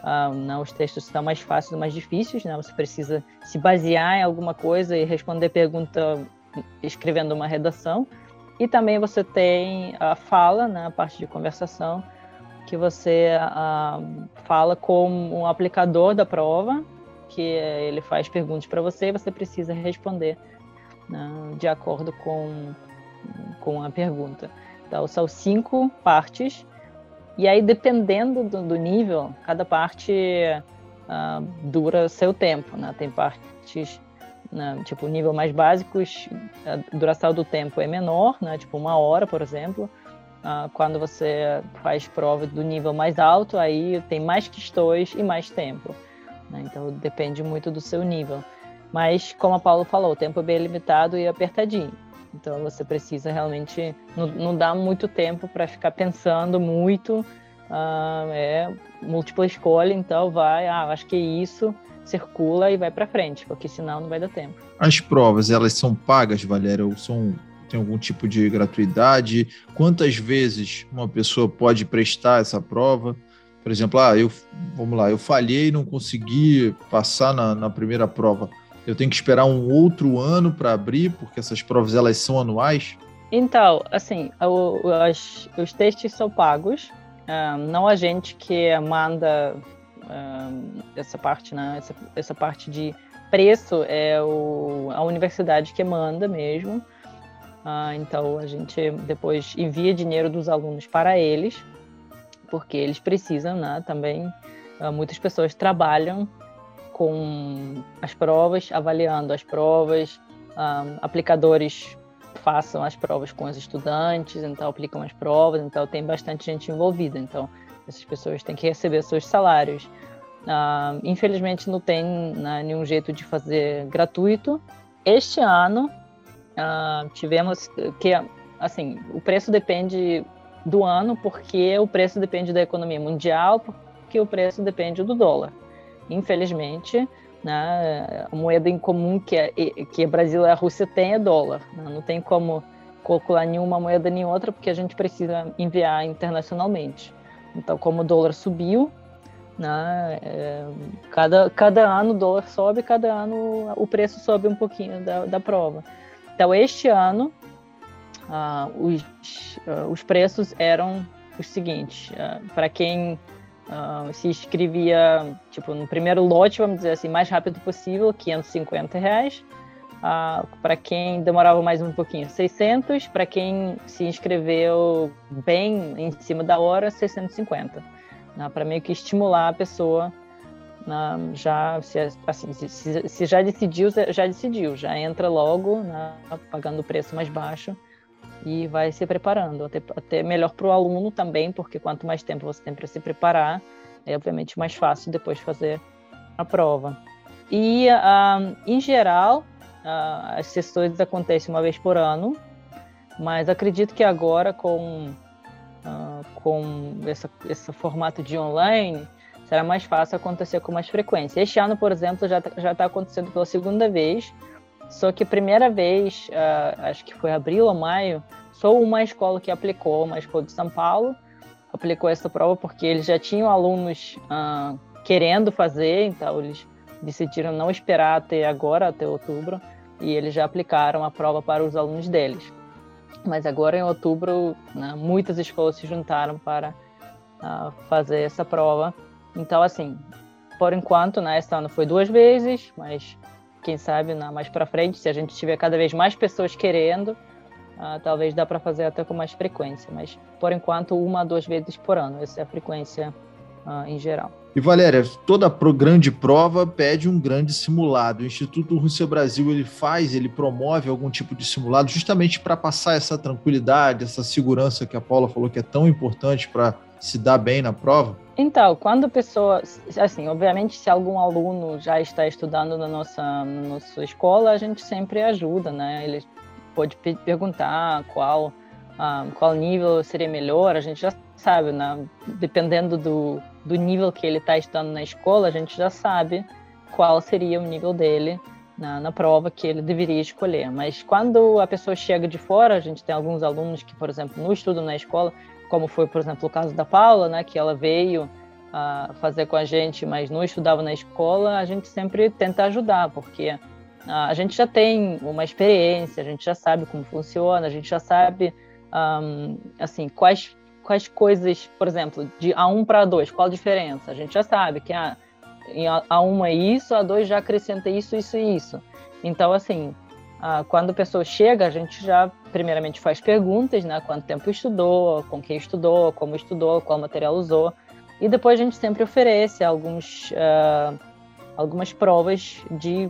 ah, né, os textos estão mais fáceis ou mais difíceis, né, você precisa se basear em alguma coisa e responder pergunta escrevendo uma redação, e também você tem a fala, né, a parte de conversação, que você uh, fala com um aplicador da prova, que ele faz perguntas para você e você precisa responder né, de acordo com, com a pergunta. Então, são cinco partes, e aí, dependendo do, do nível, cada parte uh, dura seu tempo. Né? Tem partes né? Tipo, nível mais básicos, a duração do tempo é menor, né? Tipo, uma hora, por exemplo. Uh, quando você faz prova do nível mais alto, aí tem mais questões e mais tempo. Né? Então, depende muito do seu nível. Mas, como a Paulo falou, o tempo é bem limitado e apertadinho. Então, você precisa realmente não, não dar muito tempo para ficar pensando muito. Uh, é múltipla escolha, então vai, ah, acho que é isso circula e vai para frente, porque senão não vai dar tempo. As provas, elas são pagas, Valéria, ou são tem algum tipo de gratuidade? Quantas vezes uma pessoa pode prestar essa prova? Por exemplo, ah, eu, vamos lá, eu falhei e não consegui passar na, na primeira prova. Eu tenho que esperar um outro ano para abrir, porque essas provas elas são anuais? Então, assim, o, os, os textos são pagos, um, não a gente que manda essa parte, né? Essa, essa parte de preço é o, a universidade que manda mesmo. Uh, então a gente depois envia dinheiro dos alunos para eles, porque eles precisam, né? Também uh, muitas pessoas trabalham com as provas, avaliando as provas, uh, aplicadores façam as provas com os estudantes, então aplicam as provas, então tem bastante gente envolvida. Então essas pessoas têm que receber seus salários. Uh, infelizmente não tem né, nenhum jeito de fazer gratuito. Este ano uh, tivemos que, assim, o preço depende do ano, porque o preço depende da economia mundial, porque o preço depende do dólar. Infelizmente, né, a moeda em comum que, é, que o Brasil e a Rússia tem é dólar. Né? Não tem como calcular nenhuma moeda nem outra, porque a gente precisa enviar internacionalmente. Então, como o dólar subiu, né, é, cada, cada ano o dólar sobe, cada ano o preço sobe um pouquinho da, da prova. Então, este ano, uh, os, uh, os preços eram os seguintes: uh, para quem se inscrevia, tipo, no primeiro lote, vamos dizer assim, mais rápido possível, 550 reais. Para quem demorava mais um pouquinho, 600. Para quem se inscreveu bem em cima da hora, 650. Né, para meio que estimular a pessoa já se, assim, se, se, já decidiu, já decidiu, já entra logo, né, pagando o preço mais baixo e vai se preparando. Até, até melhor para o aluno também, porque quanto mais tempo você tem para se preparar, é obviamente mais fácil depois fazer a prova. E, uh, em geral, uh, as sessões acontecem uma vez por ano, mas acredito que agora com, uh, com essa, esse formato de online, será mais fácil acontecer com mais frequência. Este ano, por exemplo, já está acontecendo pela segunda vez, só que primeira vez, uh, acho que foi abril ou maio, só uma escola que aplicou, uma escola de São Paulo, aplicou essa prova porque eles já tinham alunos querendo fazer, então eles decidiram não esperar até agora, até outubro, e eles já aplicaram a prova para os alunos deles. Mas agora em outubro, né, muitas escolas se juntaram para uh, fazer essa prova então, assim, por enquanto, né, esse ano foi duas vezes, mas quem sabe né, mais para frente, se a gente tiver cada vez mais pessoas querendo, uh, talvez dá para fazer até com mais frequência. Mas, por enquanto, uma duas vezes por ano. Essa é a frequência uh, em geral. E Valéria, toda pro grande prova pede um grande simulado. O Instituto Rússia Brasil ele faz, ele promove algum tipo de simulado justamente para passar essa tranquilidade, essa segurança que a Paula falou que é tão importante para se dar bem na prova? Então, quando a pessoa, assim, obviamente, se algum aluno já está estudando na nossa, na nossa escola, a gente sempre ajuda, né? Ele pode perguntar qual, uh, qual nível seria melhor, a gente já sabe, né? Dependendo do, do nível que ele está estudando na escola, a gente já sabe qual seria o nível dele na, na, prova que ele deveria escolher. Mas quando a pessoa chega de fora, a gente tem alguns alunos que, por exemplo, não estudam na escola, como foi, por exemplo, o caso da Paula, né, que ela veio uh, fazer com a gente, mas não estudava na escola, a gente sempre tenta ajudar, porque uh, a gente já tem uma experiência, a gente já sabe como funciona, a gente já sabe um, assim quais quais coisas, por exemplo, de A1 para A2, qual a diferença? A gente já sabe que a, em A1 é isso, A2 já acrescenta isso, isso e isso. Então, assim, ah, quando a pessoa chega, a gente já primeiramente faz perguntas, né? Quanto tempo estudou, com quem estudou, como estudou, qual material usou. E depois a gente sempre oferece alguns, uh, algumas provas de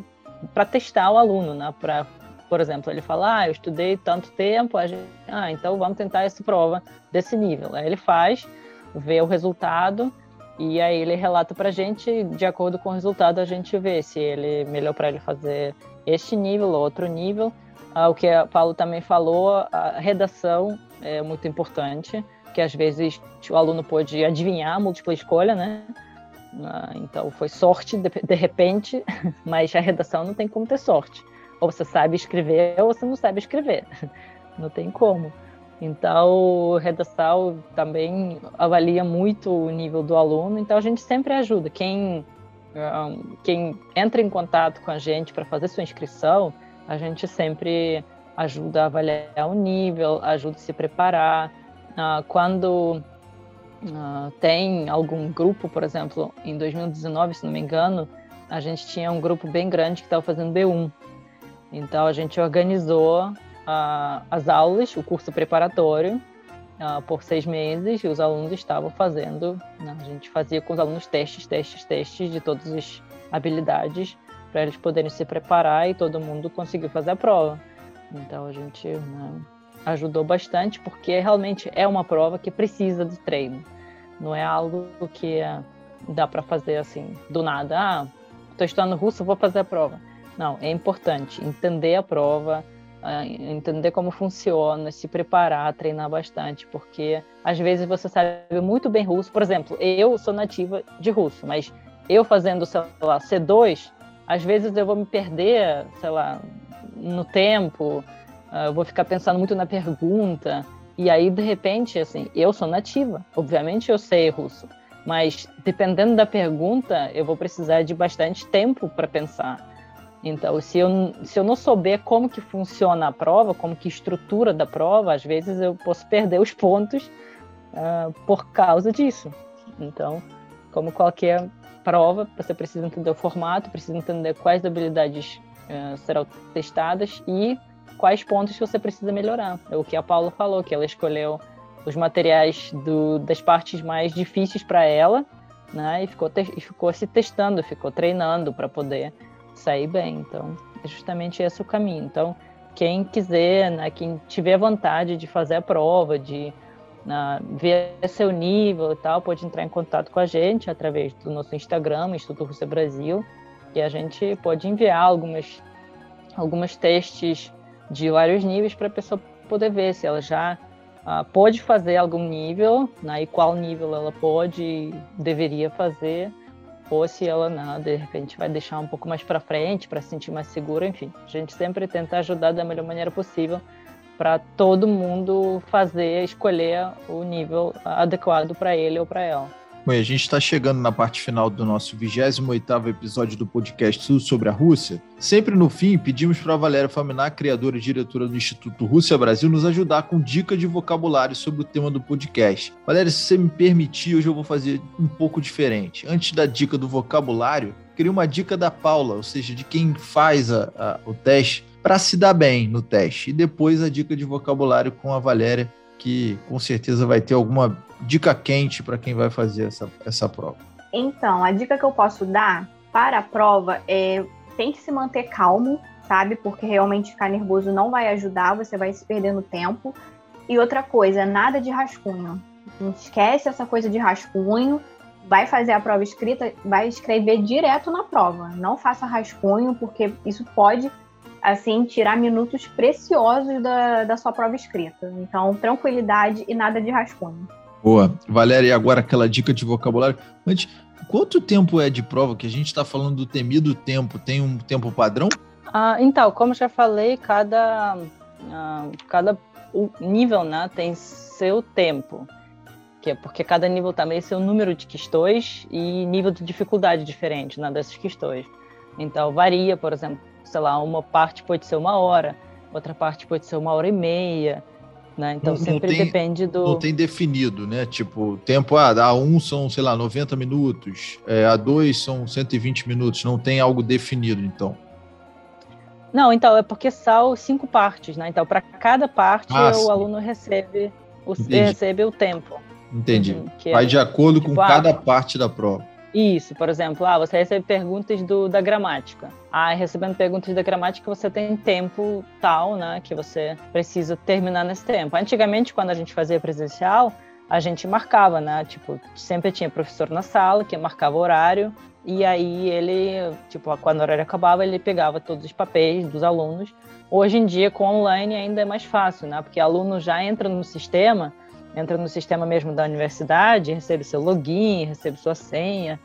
para testar o aluno, né? Para, por exemplo, ele fala, ah, eu estudei tanto tempo, gente, ah, então vamos tentar essa prova desse nível. Aí ele faz, vê o resultado e aí ele relata para a gente, de acordo com o resultado, a gente vê se ele melhor para ele fazer este nível ou outro nível. Ah, o que a Paulo também falou, a redação é muito importante, que às vezes o aluno pode adivinhar a múltipla escolha, né? Ah, então foi sorte de, de repente, mas a redação não tem como ter sorte. Ou você sabe escrever ou você não sabe escrever. Não tem como. Então, redação também avalia muito o nível do aluno, então a gente sempre ajuda. Quem quem entra em contato com a gente para fazer sua inscrição, a gente sempre ajuda a avaliar o nível, ajuda a se preparar. Uh, quando uh, tem algum grupo, por exemplo, em 2019, se não me engano, a gente tinha um grupo bem grande que estava fazendo B1. Então a gente organizou uh, as aulas, o curso preparatório, por seis meses e os alunos estavam fazendo. Né, a gente fazia com os alunos testes, testes, testes de todas as habilidades para eles poderem se preparar e todo mundo conseguiu fazer a prova. Então a gente né, ajudou bastante porque realmente é uma prova que precisa de treino. Não é algo que dá para fazer assim do nada. Ah, estou estudando russo, vou fazer a prova. Não, é importante entender a prova, entender como funciona, se preparar, treinar bastante, porque às vezes você sabe muito bem russo. Por exemplo, eu sou nativa de russo, mas eu fazendo, sei lá, C2, às vezes eu vou me perder, sei lá, no tempo, ah, eu vou ficar pensando muito na pergunta. E aí, de repente, assim, eu sou nativa, obviamente eu sei russo, mas dependendo da pergunta, eu vou precisar de bastante tempo para pensar. Então, se eu, se eu não souber como que funciona a prova, como que estrutura da prova, às vezes eu posso perder os pontos uh, por causa disso. Então, como qualquer prova, você precisa entender o formato, precisa entender quais habilidades uh, serão testadas e quais pontos você precisa melhorar. É o que a Paula falou, que ela escolheu os materiais do, das partes mais difíceis para ela, né? E ficou, e ficou se testando, ficou treinando para poder sair bem. Então, é justamente esse o caminho. Então, quem quiser, né, quem tiver vontade de fazer a prova, de ver seu nível e tal, pode entrar em contato com a gente através do nosso Instagram, Instituto Rússia Brasil, e a gente pode enviar algumas, algumas testes de vários níveis para a pessoa poder ver se ela já uh, pode fazer algum nível, né, e qual nível ela pode, deveria fazer, ou se ela não, de repente vai deixar um pouco mais para frente para se sentir mais segura, enfim. A gente sempre tenta ajudar da melhor maneira possível para todo mundo fazer, escolher o nível adequado para ele ou para ela. Bom, a gente está chegando na parte final do nosso 28º episódio do podcast sobre a Rússia. Sempre no fim, pedimos para a Valéria Faminar, criadora e diretora do Instituto Rússia Brasil, nos ajudar com dicas de vocabulário sobre o tema do podcast. Valéria, se você me permitir, hoje eu vou fazer um pouco diferente. Antes da dica do vocabulário, queria uma dica da Paula, ou seja, de quem faz a, a, o teste, para se dar bem no teste. E depois a dica de vocabulário com a Valéria, que com certeza vai ter alguma dica quente para quem vai fazer essa, essa prova. Então, a dica que eu posso dar para a prova é tente se manter calmo, sabe? Porque realmente ficar nervoso não vai ajudar, você vai se perder no tempo. E outra coisa, nada de rascunho. Esquece essa coisa de rascunho, vai fazer a prova escrita, vai escrever direto na prova. Não faça rascunho, porque isso pode assim, tirar minutos preciosos da, da sua prova escrita. Então, tranquilidade e nada de rascunho. Boa. Valéria, e agora aquela dica de vocabulário. Antes, quanto tempo é de prova? Que a gente está falando do temido tempo. Tem um tempo padrão? Ah, então, como já falei, cada, ah, cada nível né, tem seu tempo. Que é porque cada nível também tem seu número de questões e nível de dificuldade diferente né, dessas questões. Então, varia, por exemplo, sei lá, uma parte pode ser uma hora, outra parte pode ser uma hora e meia, né? Então não, sempre não tem, depende do. Não tem definido, né? Tipo, tempo ah, A1 são, sei lá, 90 minutos, é, A2 são 120 minutos, não tem algo definido, então. Não, então, é porque são cinco partes, né? Então, para cada parte, ah, o sim. aluno recebe o, recebe o tempo. Entendi. Uhum, Vai é, de acordo tipo, com ah, cada parte da prova. Isso, por exemplo, ah, você recebe perguntas do, da gramática. Ah, recebendo perguntas da gramática, você tem tempo tal, né, que você precisa terminar nesse tempo. Antigamente, quando a gente fazia presencial, a gente marcava, né? Tipo, sempre tinha professor na sala que marcava horário e aí ele, tipo, quando o horário acabava, ele pegava todos os papéis dos alunos. Hoje em dia, com online, ainda é mais fácil, né? Porque aluno já entra no sistema entra no sistema mesmo da universidade, recebe seu login, recebe sua senha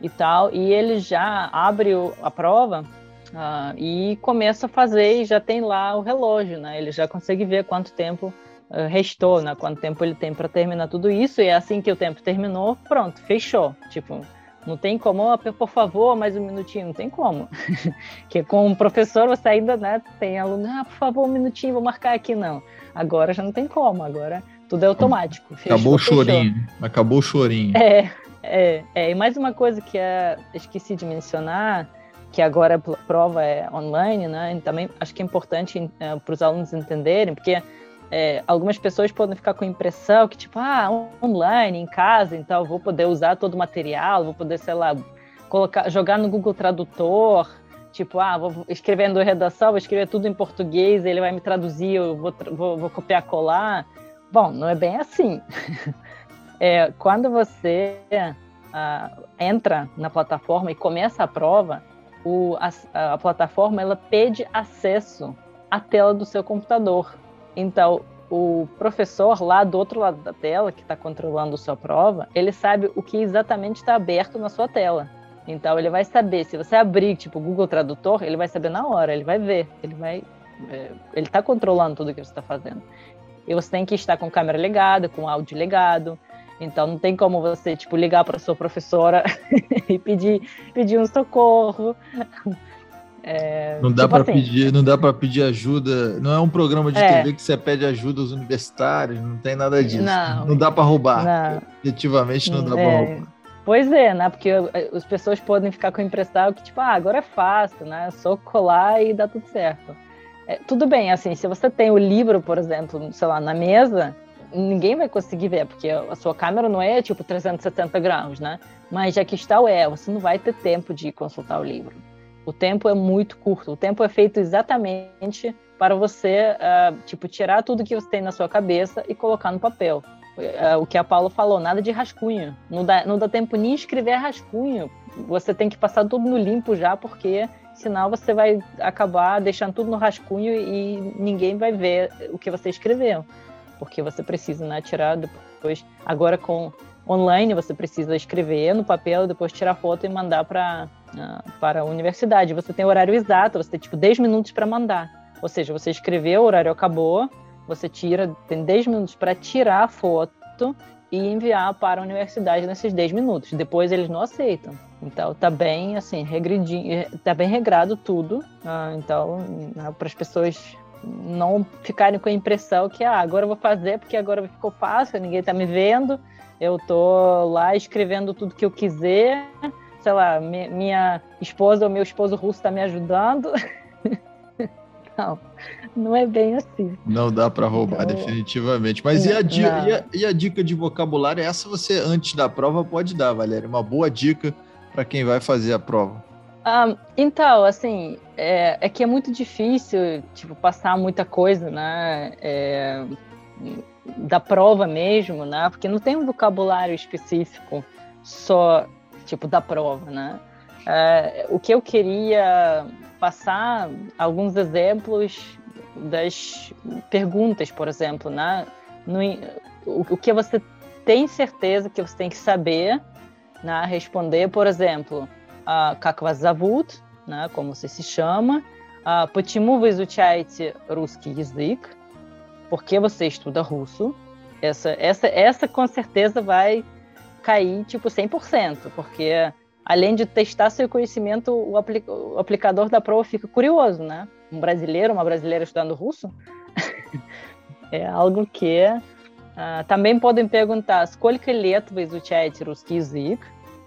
e tal, e ele já abre a prova uh, e começa a fazer e já tem lá o relógio, né? Ele já consegue ver quanto tempo uh, restou, né? Quanto tempo ele tem para terminar tudo isso e é assim que o tempo terminou, pronto, fechou. Tipo, Não tem como, oh, por favor, mais um minutinho, não tem como. que com o professor você ainda né, tem aluno, ah, por favor, um minutinho, vou marcar aqui, não. Agora já não tem como, agora tudo é automático. Acabou fechou, o chorinho, fechou. acabou o chorinho. É, é, é. E mais uma coisa que é, esqueci de mencionar, que agora a prova é online, né? E também acho que é importante é, para os alunos entenderem, porque é, algumas pessoas podem ficar com a impressão que, tipo, ah, online, em casa, então vou poder usar todo o material, vou poder, sei lá, colocar, jogar no Google Tradutor, tipo, ah, vou escrevendo redação, vou escrever tudo em português, ele vai me traduzir, eu vou, vou, vou copiar, colar. Bom, não é bem assim. é, quando você uh, entra na plataforma e começa a prova, o, a, a plataforma ela pede acesso à tela do seu computador. Então, o professor lá do outro lado da tela, que está controlando sua prova, ele sabe o que exatamente está aberto na sua tela. Então, ele vai saber, se você abrir, tipo, o Google Tradutor, ele vai saber na hora, ele vai ver, ele vai... É, ele está controlando tudo que você está fazendo. E você tem que estar com câmera ligada, com áudio ligado, então não tem como você tipo ligar para sua professora e pedir pedir um socorro. É, não dá tipo para assim, pedir, não dá para pedir ajuda. Não é um programa de é, TV que você pede ajuda aos universitários. Não tem nada disso. Não, não dá para roubar. Não, Efetivamente não dá é, para roubar. Pois é, né? Porque as pessoas podem ficar com a impressão que tipo, ah, agora é fácil, né? É só colar e dá tudo certo. É, tudo bem, assim, se você tem o livro, por exemplo, sei lá, na mesa, ninguém vai conseguir ver, porque a sua câmera não é tipo 370 graus, né? Mas já que está o é, você não vai ter tempo de consultar o livro. O tempo é muito curto. O tempo é feito exatamente para você, uh, tipo, tirar tudo que você tem na sua cabeça e colocar no papel. Uh, o que a Paula falou, nada de rascunho. Não dá, não dá tempo nem escrever rascunho. Você tem que passar tudo no limpo já, porque senão você vai acabar deixando tudo no rascunho e ninguém vai ver o que você escreveu porque você precisa né, tirar depois. Agora com online você precisa escrever no papel, depois tirar foto e mandar para uh, para a universidade. Você tem horário exato, você tem tipo 10 minutos para mandar. Ou seja, você escreveu, o horário acabou, você tira, tem 10 minutos para tirar a foto e enviar para a universidade nesses 10 minutos. Depois eles não aceitam. Então tá bem assim, regredinho, tá bem regrado tudo. Uh, então, né, para as pessoas não ficarem com a impressão que ah, agora eu vou fazer porque agora ficou fácil, ninguém está me vendo, eu tô lá escrevendo tudo que eu quiser, sei lá, minha esposa ou meu esposo russo está me ajudando. não, não é bem assim. Não dá para roubar, então, definitivamente. Mas e a, e, a, e a, dica de vocabulário? Essa você, antes da prova, pode dar, Valéria. Uma boa dica para quem vai fazer a prova. Um, então, assim, é, é, que é muito difícil, tipo, passar muita coisa, né? É, da prova mesmo, né? Porque não tem um vocabulário específico só, tipo, da prova, né? É, o que eu queria passar alguns exemplos das perguntas, por exemplo, né? No, o, o que você tem certeza que você tem que saber, né? Responder, por exemplo, как вас зовут, né, como você se chama, uh, почему вы изучаете русский язык, porque você estuda russo, essa, essa, essa com certeza vai cair tipo 100%, porque além de testar seu conhecimento, o, apli o aplicador da prova fica curioso, né? Um brasileiro, uma brasileira estudando russo, é algo que uh, também podem perguntar, сколько лет вы изучаете русский язык?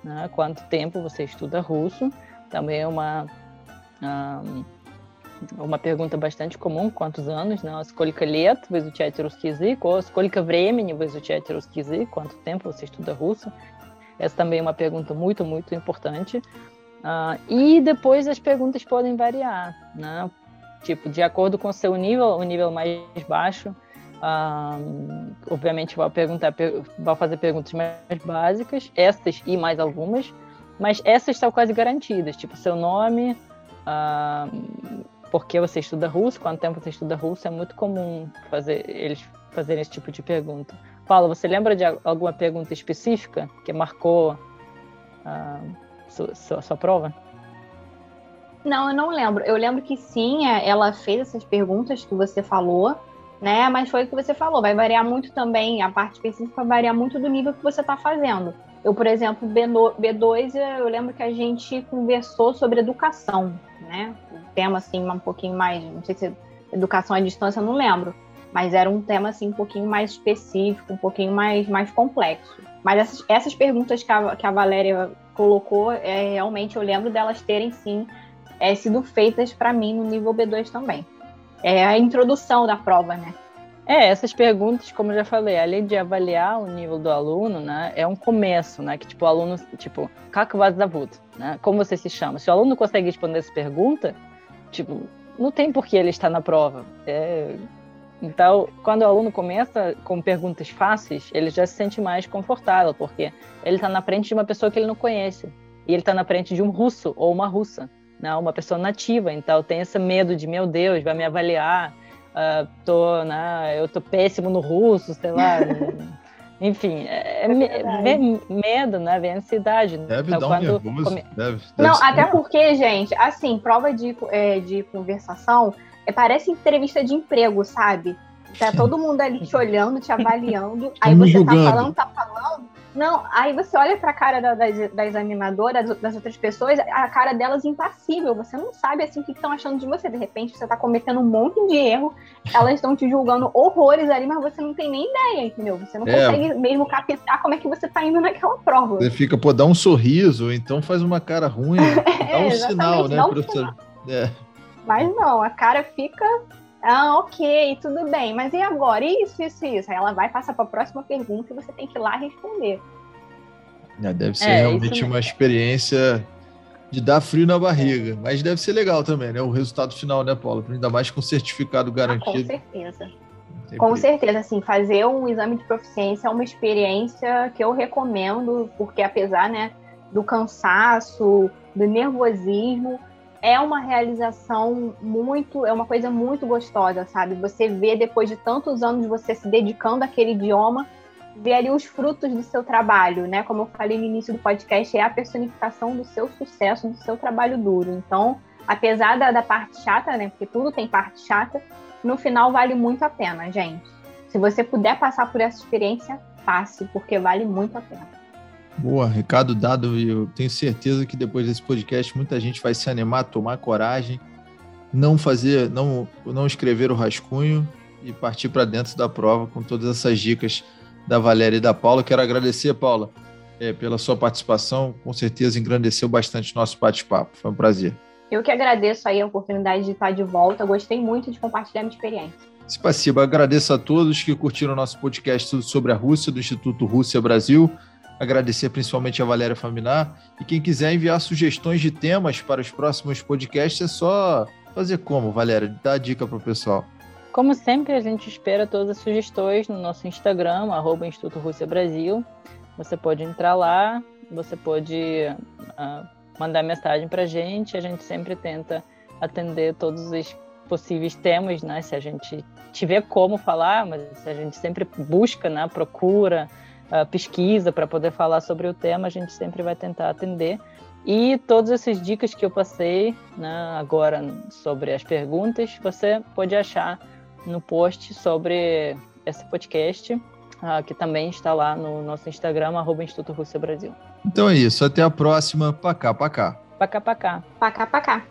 né? quanto tempo você estuda russo, também é uma, uma pergunta bastante comum, quantos anos, né? Сколько лет вы изучаете русский язык, ou сколько времени вы изучаете русский язык, quanto tempo você estuda russo. Essa também é uma pergunta muito, muito importante. Uh, e depois as perguntas podem variar, né? Tipo, de acordo com o seu nível, o nível mais baixo, um, obviamente vai perguntar, vai fazer perguntas mais básicas, essas e mais algumas, mas essas são quase garantidas, tipo seu nome, um, porque você estuda russo, quanto tempo você estuda russo, é muito comum fazer eles fazerem esse tipo de pergunta. Paulo, você lembra de alguma pergunta específica que marcou uh, sua, sua, sua prova? Não, eu não lembro. Eu lembro que sim, é, ela fez essas perguntas que você falou, né? Mas foi o que você falou, vai variar muito também, a parte específica vai variar muito do nível que você está fazendo. Eu, por exemplo, B2, eu lembro que a gente conversou sobre educação, né? Um tema assim um pouquinho mais, não sei se educação à distância, eu não lembro, mas era um tema assim um pouquinho mais específico, um pouquinho mais, mais complexo. Mas essas, essas perguntas que a, que a Valéria colocou, é, realmente eu lembro delas terem sim é, sido feitas para mim no nível B2 também. É a introdução da prova, né? É, essas perguntas, como eu já falei, além de avaliar o nível do aluno, né, é um começo, né, que tipo o aluno, tipo, kako vas zavut, né, como você se chama? Se o aluno consegue responder essa pergunta, tipo, não tem por que ele estar na prova. É, então, quando o aluno começa com perguntas fáceis, ele já se sente mais confortável, porque ele está na frente de uma pessoa que ele não conhece. E ele está na frente de um russo ou uma russa, né? uma pessoa nativa. Então, tem esse medo de, meu Deus, vai me avaliar, uh, tô, né, eu tô péssimo no russo, sei lá. Enfim, é, é, é medo, né? Vem ansiedade. Deve então, dar um nervoso. Come... Deve, deve Não, até porque, gente, assim, prova de, é, de conversação é, parece entrevista de emprego, sabe? Tá todo mundo ali te olhando, te avaliando. aí você tá julgando. tá falando, tá falando. Não, aí você olha pra cara da, da, da examinadora, das, das, outras pessoas, a cara delas impassível. Você não sabe assim o que estão achando de você. De repente, você tá cometendo um monte de erro, elas estão te julgando horrores ali, mas você não tem nem ideia, entendeu? Você não é. consegue mesmo captar como é que você tá indo naquela prova. Você fica, pô, dá um sorriso, então faz uma cara ruim, dá um é, sinal, né, professor? É. Mas não, a cara fica ah, ok, tudo bem, mas e agora? Isso, isso, isso. Aí ela vai passar para a próxima pergunta e você tem que ir lá responder. É, deve ser é, realmente uma experiência de dar frio na barriga, mas deve ser legal também, né? O resultado final, né, Paula? Ainda mais com certificado garantido. Ah, com certeza. Com certeza, assim, fazer um exame de proficiência é uma experiência que eu recomendo, porque apesar, né, do cansaço, do nervosismo, é uma realização muito, é uma coisa muito gostosa, sabe? Você vê depois de tantos anos você se dedicando àquele idioma, ver ali os frutos do seu trabalho, né? Como eu falei no início do podcast, é a personificação do seu sucesso, do seu trabalho duro. Então, apesar da, da parte chata, né? Porque tudo tem parte chata, no final vale muito a pena, gente. Se você puder passar por essa experiência, passe, porque vale muito a pena. Boa, recado dado e eu tenho certeza que depois desse podcast muita gente vai se animar, tomar coragem, não fazer, não, não escrever o rascunho e partir para dentro da prova com todas essas dicas da Valéria e da Paula. Quero agradecer, Paula, é, pela sua participação. Com certeza engrandeceu bastante nosso bate-papo. Foi um prazer. Eu que agradeço aí a oportunidade de estar de volta. Gostei muito de compartilhar minha experiência. Spasiba, agradeço a todos que curtiram o nosso podcast sobre a Rússia, do Instituto Rússia Brasil. Agradecer principalmente a Valéria Faminar. E quem quiser enviar sugestões de temas para os próximos podcasts, é só fazer como, Valéria? Dá a dica para o pessoal. Como sempre, a gente espera todas as sugestões no nosso Instagram, arroba Instituto Rússia Brasil. Você pode entrar lá, você pode uh, mandar mensagem para a gente. A gente sempre tenta atender todos os possíveis temas, né? Se a gente tiver como falar, mas a gente sempre busca, né? Procura, uh, pesquisa para poder falar sobre o tema, a gente sempre vai tentar atender. E todas essas dicas que eu passei né, agora sobre as perguntas, você pode achar no post sobre esse podcast, uh, que também está lá no nosso Instagram, arroba Instituto Rússia Brasil. Então é isso, até a próxima. Pacá, pacá. Pacá, pacá. Pacá, pacá.